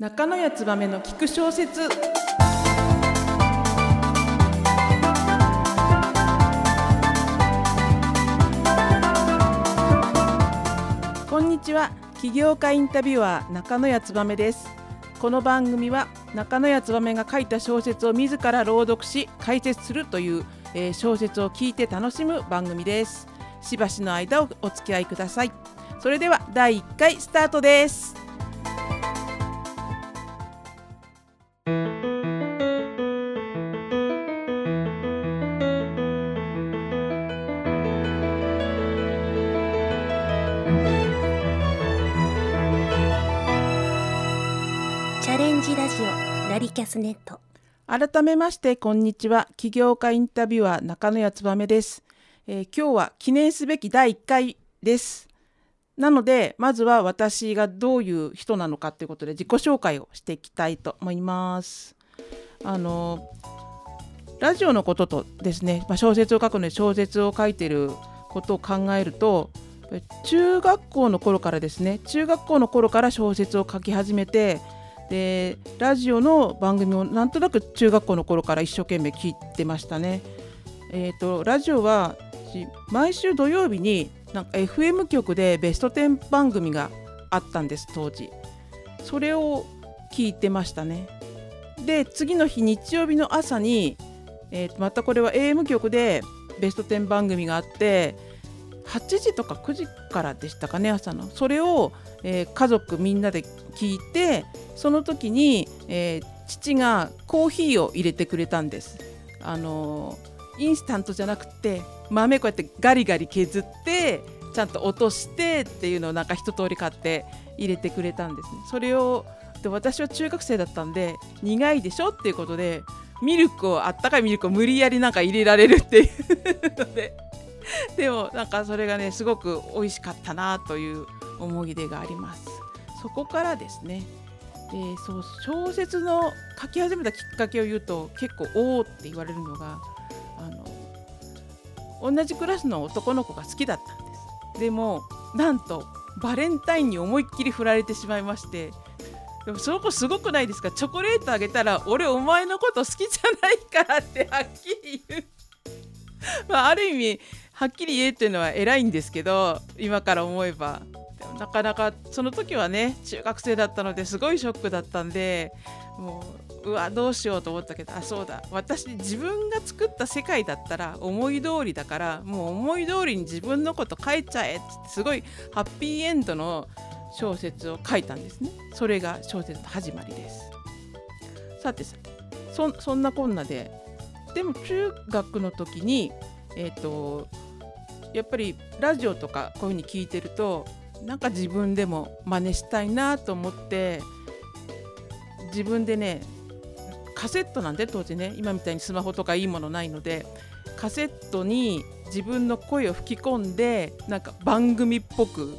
中野谷燕の聞く小説。こんにちは。起業家インタビュアー中野谷燕です。この番組は中野谷燕が書いた小説を自ら朗読し解説するという、えー小説を聞いて楽しむ番組です。しばしの間をお付き合いください。それでは第1回スタートです。ラジオラリキャスネット改めましてこんにちは。起業家インタビュアー中野谷燕です、えー今日は記念すべき第1回です。なのでまずは私がどういう人なのかということで自己紹介をしていきたいと思います。あのラジオのこととですね、まあ、小説を書くので小説を書いていることを考えると中学校の頃からですね中学校の頃から小説を書き始めてでラジオの番組をなんとなく中学校の頃から一生懸命聞いてましたね。えー、とラジオは毎週土曜日になんか FM 局でベスト10番組があったんです当時。それを聞いてましたね。で次の日日曜日の朝に、えーまたこれは AM 局でベスト10番組があって8時とか9時からでしたかね朝のそれを、えー家族みんなで聞いてその時に、えー父がコーヒーを入れてくれたんです。あのーインスタントじゃなくて豆こうやってガリガリ削ってちゃんと落としてっていうのをなんか一通り買って入れてくれたんですね。それをで私は中学生だったんで苦いでしょっていうことでミルクをあったかいミルクを無理やりなんか入れられるっていうのででもなんかそれがねすごく美味しかったなという思い出があります。そこからですねでそう小説の書き始めたきっかけを言うと結構おおって言われるのがあの同じクラスの男の子が好きだったんです。でもなんとバレンタインに思いっきり振られてしまいましてでもその子すごくないですか？チョコレートあげたら俺お前のこと好きじゃないからってはっきり言う。まあ、ある意味はっきり言えっていうのは偉いんですけど今から思えばなかなかその時はね中学生だったのですごいショックだったんでもううわどうしようと思ったけどあそうだ私自分が作った世界だったら思い通りだからもう思い通りに自分のこと書いちゃえってすごいハッピーエンドの小説を書いたんですね。それが小説の始まりです。さてさてそそんなこんなででも中学の時にえっ、とやっぱりラジオとかこういうふうに聞いてるとなんか自分でも真似したいなと思って自分でねカセットなんで当時ね今みたいにスマホとかいいものないのでカセットに自分の声を吹き込んでなんか番組っぽく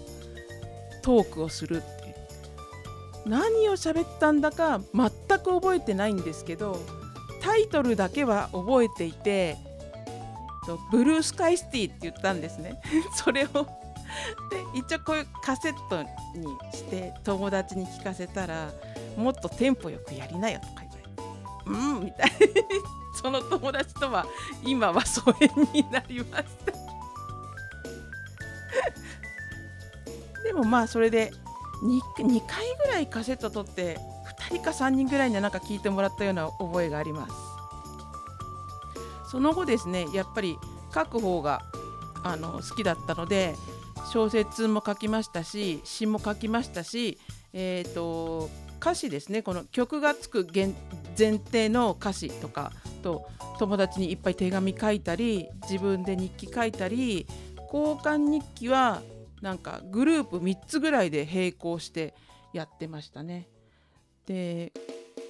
トークをするっていう。何を喋ったんだか全く覚えてないんですけどタイトルだけは覚えていてブルースカイスティって言ったんですね。それをで一応こういうカセットにして友達に聞かせたらもっとテンポよくやりなよとか言われてうんみたいにその友達とは今は疎遠になりましたでもまあそれで 2, 2回ぐらいカセット取って2人か3人ぐらいになんか聞いてもらったような覚えがあります。その後ですねやっぱり書く方があの好きだったので小説も書きましたし詩も書きましたし、えー、と歌詞ですねこの曲がつく前前提の歌詞とかと友達にいっぱい手紙書いたり自分で日記書いたり交換日記はなんかグループ3つぐらいで並行してやってましたね。で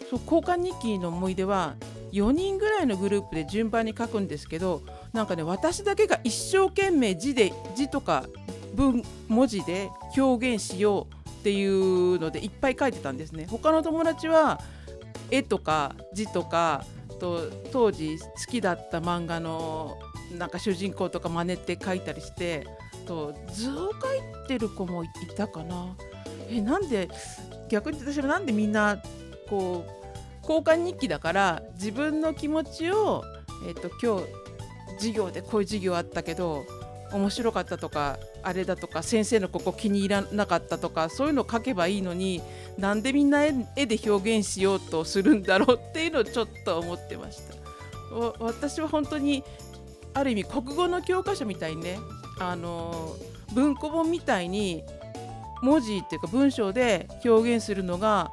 そう交換日記の思い出は4人ぐらいのグループで順番に書くんですけどなんかね私だけが一生懸命字で字とか文文字で表現しようっていうのでいっぱい書いてたんですね。他の友達は絵とか字とかと当時好きだった漫画のなんか主人公とか真似て書いたりしてと図を書いてる子もいたかな。えなんで逆に私はなんでみんなこう交換日記だから自分の気持ちを、えーと、今日授業でこういう授業あったけど面白かったとかあれだとか先生のここ気に入らなかったとかそういうのを書けばいいのになんでみんな絵で表現しようとするんだろうっていうのをちょっと思ってました。私は本当にある意味国語の教科書みたいにねあの文庫本みたいに文字っていうか文章で表現するのが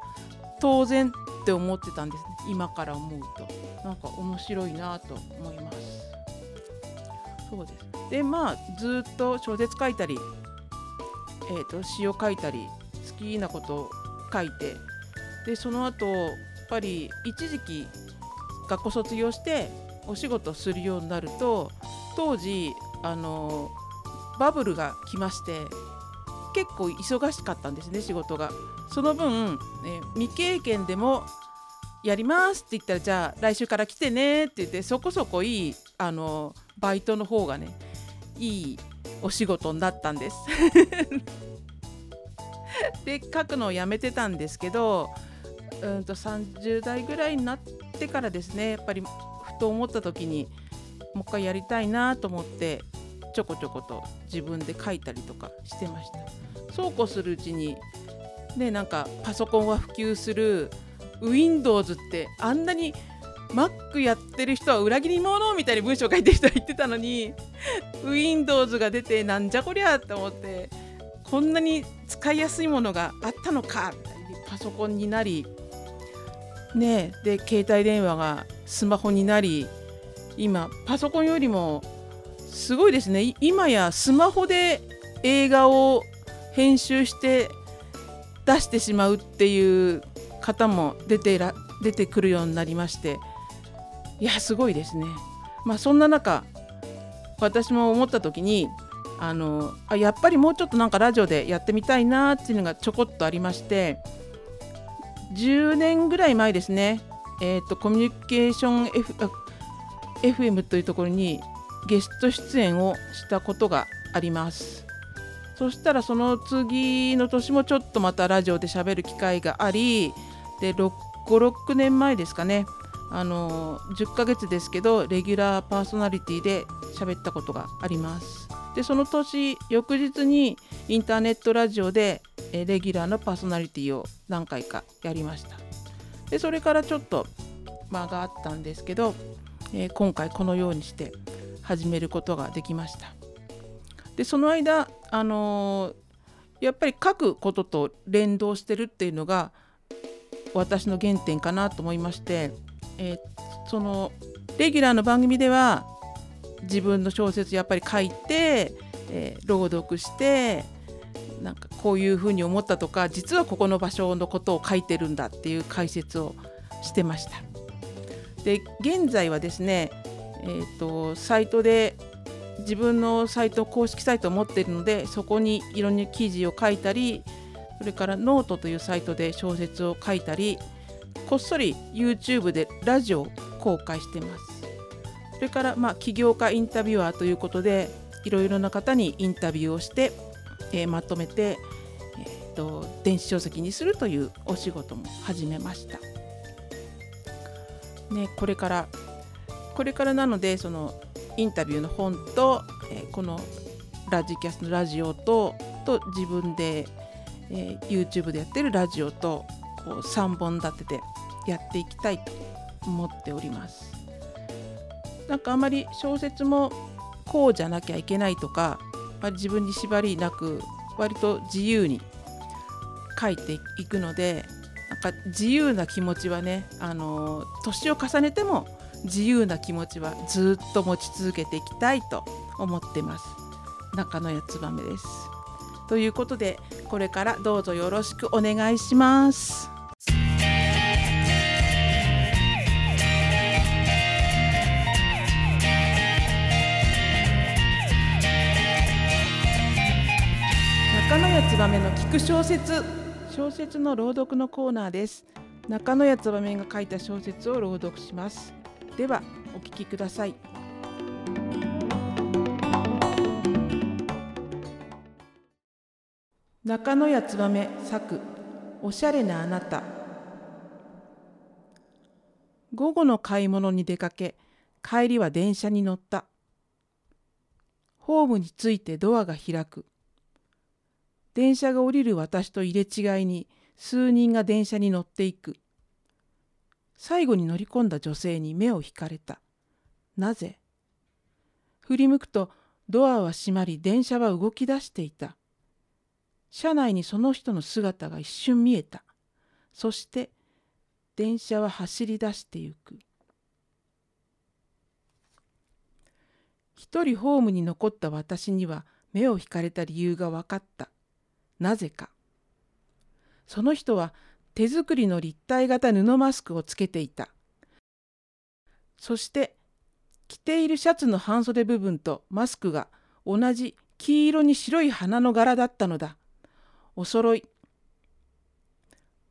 当然って思ってたんですね。今から思うと。なんか面白いなと思います。そうです。でまあずっと小説書いたり、えーと、詩を書いたり好きなことを書いてでその後やっぱり一時期学校卒業してお仕事するようになると当時あのバブルが来まして結構忙しかったんですね仕事が。その分、ね、未経験でもやりますって言ったらじゃあ来週から来てねって言ってそこそこいいあのバイトの方がねいいお仕事になったんです。で書くのをやめてたんですけどうんと30代ぐらいになってからですねやっぱりふと思った時にもう一回やりたいなと思ってちょこちょこと自分で書いたりとかしてました。そうこうするうちにねなんかパソコンは普及する Windows ってあんなに Mac やってる人は裏切り者みたいに文章書いてる人は言ってたのに Windows が出てなんじゃこりゃって思ってこんなに使いやすいものがあったのかパソコンになりねで携帯電話がスマホになり今パソコンよりもすごいですね今やスマホで映画を編集して出してしまうっていう方も出てら出てくるようになりましていやすごいですね。まあ、そんな中私も思った時にあのあやっぱりもうちょっとなんかラジオでやってみたいなっていうのがちょこっとありまして10年ぐらい前ですね、えーと、コミュニケーション、F、FM というところにゲスト出演をしたことがあります。そしたらその次の年もちょっとまたラジオで喋る機会がありで56年前ですかねあの10ヶ月ですけどレギュラーパーソナリティで喋ったことがあります。でその年翌日にインターネットラジオでレギュラーのパーソナリティを何回かやりました。でそれからちょっと間があったんですけど、え、今回このようにして始めることができました。でその間あのー、やっぱり書くことと連動してるっていうのが私の原点かなと思いまして、えー、そのレギュラーの番組では自分の小説やっぱり書いて、えー、朗読してなんかこういうふうに思ったとか実はここの場所のことを書いてるんだっていう解説をしてました。で現在はですね、えーと、サイトで自分のサイト公式サイトを持っているのでそこにいろんな記事を書いたりそれからノートというサイトで小説を書いたりこっそり YouTube でラジオを公開してますそれからまあ起業家インタビュアーということでいろいろな方にインタビューをして、えー、まとめて、えーと、電子書籍にするというお仕事も始めました。ね、これからこれからなのでそのインタビューの本と、えー、このラジキャスのラジオとと自分でえー、YouTube でやってるラジオとこう3本立ててやっていきたいと思っております。なんかあまり小説もこうじゃなきゃいけないとか、ま、自分に縛りなく割と自由に書いていくのでなんか自由な気持ちはね、あの年を重ねても自由な気持ちはずっと持ち続けていきたいと思ってます。中野谷燕です。ということでこれからどうぞよろしくお願いします。中野谷燕の聞く小説小説の朗読のコーナーです中野谷燕が書いた小説を朗読しますではお聞きください中野谷燕作おしゃれなあなた午後の買い物に出かけ帰りは電車に乗ったホームについてドアが開く電車が降りる私と入れ違いに数人が電車に乗っていく。最後に乗り込んだ女性に目を引かれた。なぜ？振り向くとドアは閉まり電車は動き出していた。車内にその人の姿が一瞬見えた。そして電車は走り出してゆく。一人ホームに残った私には目を引かれた理由が分かった。なぜかその人は手作りの立体型布マスクをつけていたそして着ているシャツの半袖部分とマスクが同じ黄色に白い花の柄だったのだ。お揃い。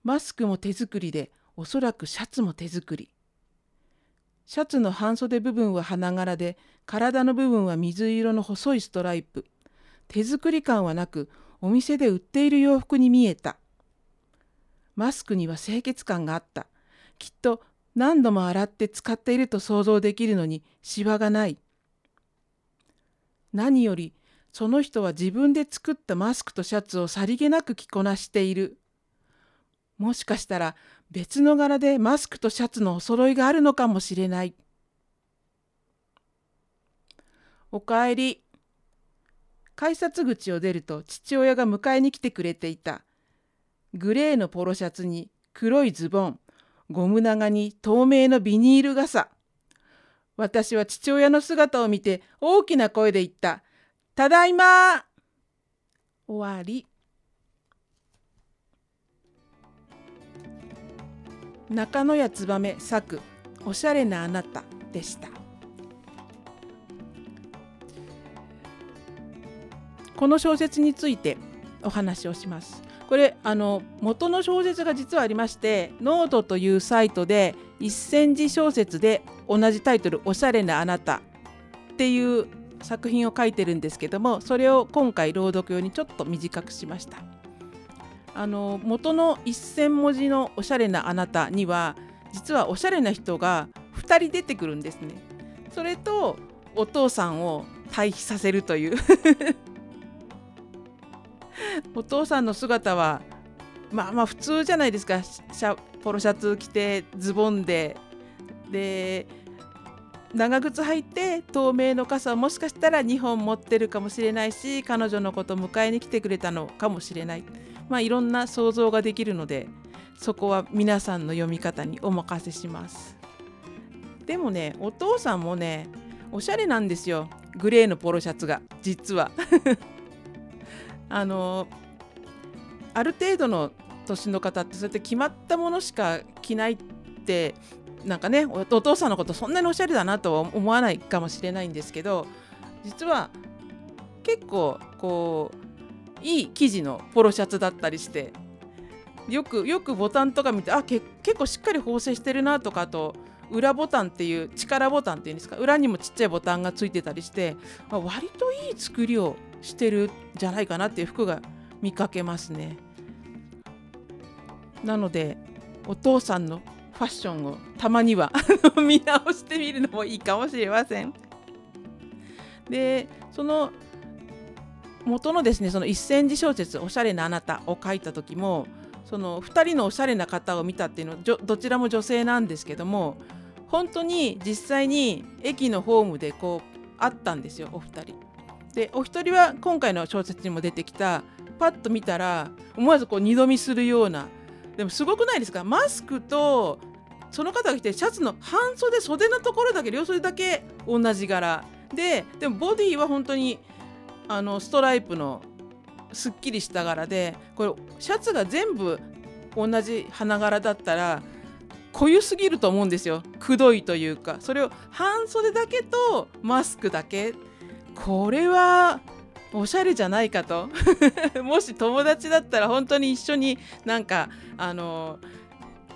マスクも手作りで、おそらくシャツも手作り。シャツの半袖部分は花柄で、体の部分は水色の細いストライプ。手作り感はなく、お店で売っている洋服に見えた。マスクには清潔感があった。きっと何度も洗って使っていると想像できるのにシワがない。何よりその人は自分で作ったマスクとシャツをさりげなく着こなしている。もしかしたら別の柄でマスクとシャツのお揃いがあるのかもしれない。おかえり。改札口を出ると父親が迎えに来てくれていた。グレーのポロシャツに黒いズボン、ゴム長に透明のビニール傘。私は父親の姿を見て大きな声で言った。ただいま終わり。中野屋燕作おしゃれなあなたでした。この小説についてお話をします。これあの元の小説が実はありましてノートというサイトで一千字小説で同じタイトル「おしゃれなあなた」っていう作品を書いてるんですけどもそれを今回朗読用にちょっと短くしました。あの元の1,000文字の「おしゃれなあなた」には実はおしゃれな人が2人出てくるんですね。それとお父さんを対比させるというお父さんの姿はまあまあ普通じゃないですか。ポロシャツ着てズボンで。で長靴履いて透明の傘をもしかしたら2本持ってるかもしれないし彼女のこと迎えに来てくれたのかもしれない。まあいろんな想像ができるのでそこは皆さんの読み方にお任せします。でもねお父さんもねおしゃれなんですよ。グレーのポロシャツが実は。あのある程度の年の方ってそうやって決まったものしか着ないってなんかねお父さんのことそんなにおしゃれだなとは思わないかもしれないんですけど実は結構こういい生地のポロシャツだったりしてよくよくボタンとか見てあけ結構しっかり縫製してるなとかと裏ボタンっていう力ボタンっていうんですか裏にもちっちゃいボタンがついてたりしてまあ割といい作りをしてるじゃないかなっていう服が見かけますね。なのでお父さんのファッションをたまには 見直してみるのもいいかもしれません。でその元のですねその一千字小説「おしゃれなあなた」を書いた時もその2人のおしゃれな方を見たっていうのはどちらも女性なんですけども本当に実際に駅のホームでこう会ったんですよお二人。でお一人は今回の小説にも出てきたパッと見たら思わずこう二度見するようなでもすごくないですか？マスクとその方が着てシャツの半袖袖のところだけ両袖だけ同じ柄。ででもボディは本当にあのストライプのすっきりした柄でこれシャツが全部同じ花柄だったら濃ゆすぎると思うんですよ。くどいというか。それを半袖だけとマスクだけこれはおしゃれじゃないかと。もし友達だったら本当に一緒になんかあの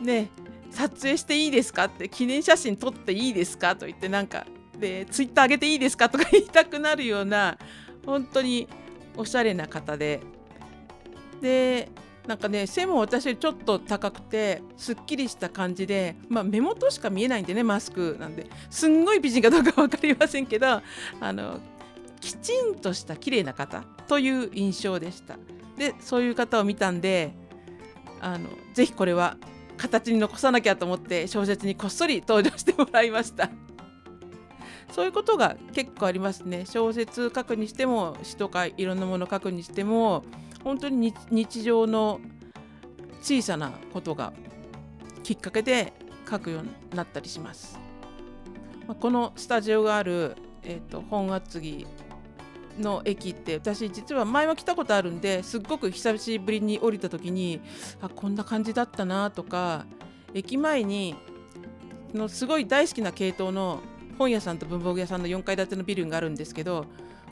ね撮影していいですかって記念写真撮っていいですかと言ってなんかでツイッター上げていいですかとか言いたくなるような本当におしゃれな方で。でなんかね背も私ちょっと高くてすっきりした感じで、まあ、目元しか見えないんでねマスクなんで。すんごい美人かどうか分かりませんけどあのきちんとした綺麗な方という印象でした。でそういう方を見たんであのぜひこれは形に残さなきゃと思って小説にこっそり登場してもらいました。そういうことが結構ありますね。小説書くにしても詩とかいろんなもの書くにしても本当に日常の小さなことがきっかけで書くようになったりします。このスタジオがある、えーと、本厚木の駅って私実は前は来たことあるんですっごく久しぶりに降りた時にあこんな感じだったなとか駅前にのすごい大好きな系統の本屋さんと文房具屋さんの4階建てのビルがあるんですけど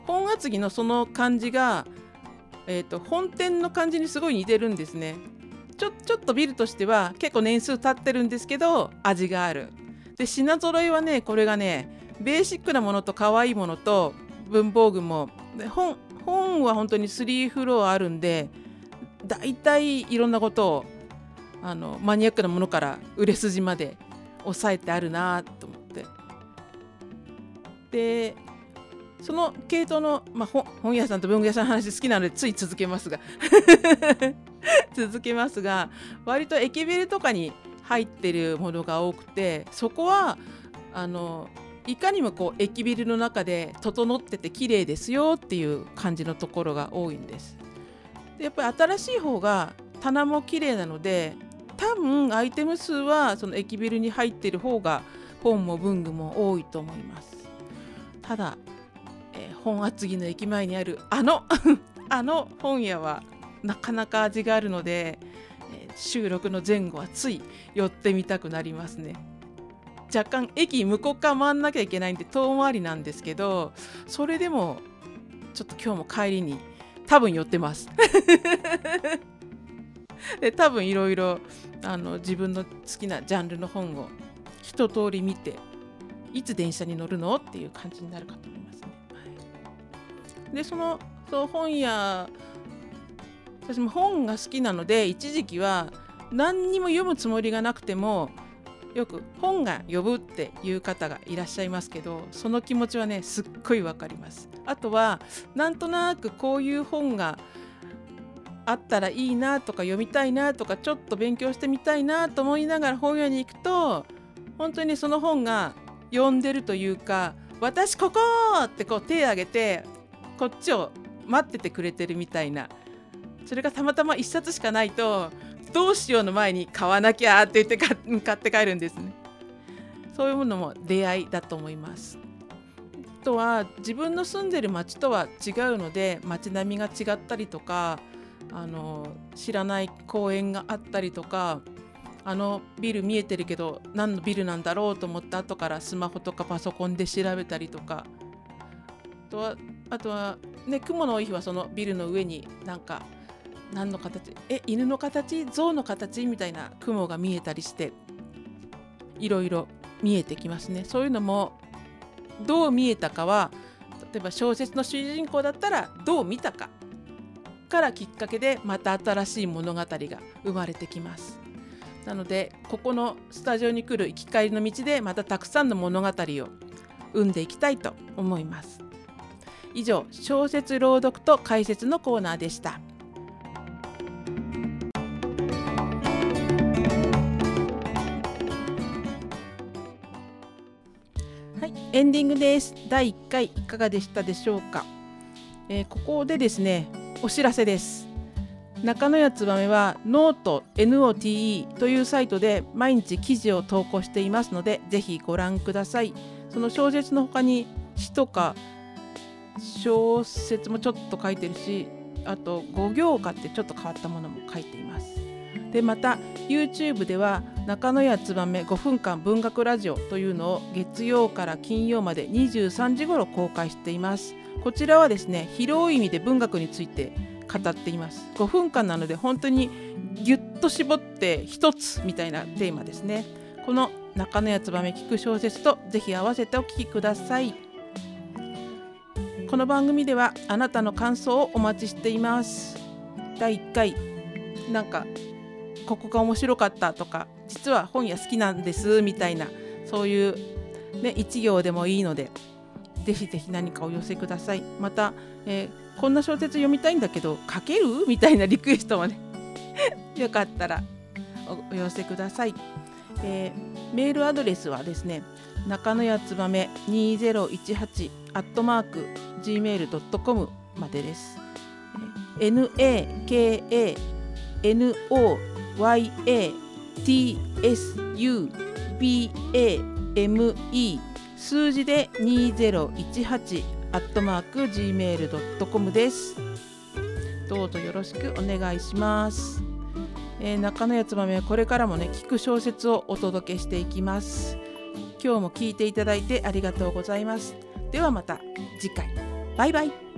本厚木のその感じがえーと、本店の感じにすごい似てるんですね。ちょちょっとビルとしては結構年数経ってるんですけど味がある。で品揃えはねこれがねベーシックなものと可愛いものと文房具も本本は本当に3フロアあるんで大体いろんなことをあのマニアックなものから売れ筋まで抑えてあるなと思って。でその系統の、まあ、本屋さんと文具屋さんの話好きなのでつい続けますが 続けますが割と駅ビルとかに入ってるものが多くてそこはあのいかにもこう駅ビルの中で整ってて綺麗ですよっていう感じのところが多いんです。でやっぱり新しい方が棚も綺麗なので多分アイテム数はその駅ビルに入ってる方が本も文具も多いと思います。ただえ本厚木の駅前にあるあの あの本屋はなかなか味があるので、え収録の前後はつい寄ってみたくなりますね。若干駅向こう側回んなきゃいけないんで遠回りなんですけどそれでもちょっと今日も帰りに多分寄ってます で多分いろいろ自分の好きなジャンルの本を一通り見ていつ電車に乗るのっていう感じになるかと思いますね。でそのそう本屋私も本が好きなので一時期は何にも読むつもりがなくてもよく本が呼ぶっていう方がいらっしゃいますけどその気持ちはねすっごいわかります。あとはなんとなくこういう本があったらいいなとか読みたいなとかちょっと勉強してみたいなと思いながら本屋に行くと本当にその本が読んでるというか私ここってこう手を挙げてこっちを待っててくれてるみたいなそれがたまたま1冊しかないとどうしようの前に買わなきゃって言って買って帰るんですね。そういうものも出会いだと思います。あとは自分の住んでる町とは違うので街並みが違ったりとかあの知らない公園があったりとかあのビル見えてるけど何のビルなんだろうと思った後からスマホとかパソコンで調べたりとか。あとはあとはね雲の多い日はそのビルの上になんか何の形？え犬の形？象の形？みたいな雲が見えたりしていろいろ見えてきますね。そういうのもどう見えたかは例えば小説の主人公だったらどう見たかからきっかけでまた新しい物語が生まれてきます。なのでここのスタジオに来る行き帰りの道でまたたくさんの物語を生んでいきたいと思います。以上小説朗読と解説のコーナーでした。はいエンディングです。第1回いかがでしたでしょうか、えー、ここでですねお知らせです。中野屋つばめはノート NOTE というサイトで毎日記事を投稿していますのでぜひご覧ください。その小説の他に詩とか小説もちょっと書いてるしあと5行歌ってちょっと変わったものも書いています。でまた YouTube では中野屋つばめ5分間文学ラジオというのを月曜から金曜まで23時頃公開しています。こちらはですね広い意味で文学について語っています。5分間なので本当にぎゅっと絞って一つみたいなテーマですね。この中野屋つばめ聞く小説とぜひ合わせてお聞きください。この番組ではあなたの感想をお待ちしています。第1回なんかここが面白かったとか実は本屋好きなんですみたいなそういう、ね、一行でもいいのでぜひぜひ何かお寄せください。また、えー、こんな小説読みたいんだけど書ける？みたいなリクエストもね よかったらお寄せください、えー、メールアドレスはですね中野やつばめ2018アットマーク gmail.com までです。nakano。yatsuba.me 数字で2018アットマーク gmail.com です。どうぞよろしくお願いします。えー、中野やつばめはこれからもね聞く小説をお届けしていきます。今日も聞いていただいてありがとうございます。ではまた次回。バイバイ。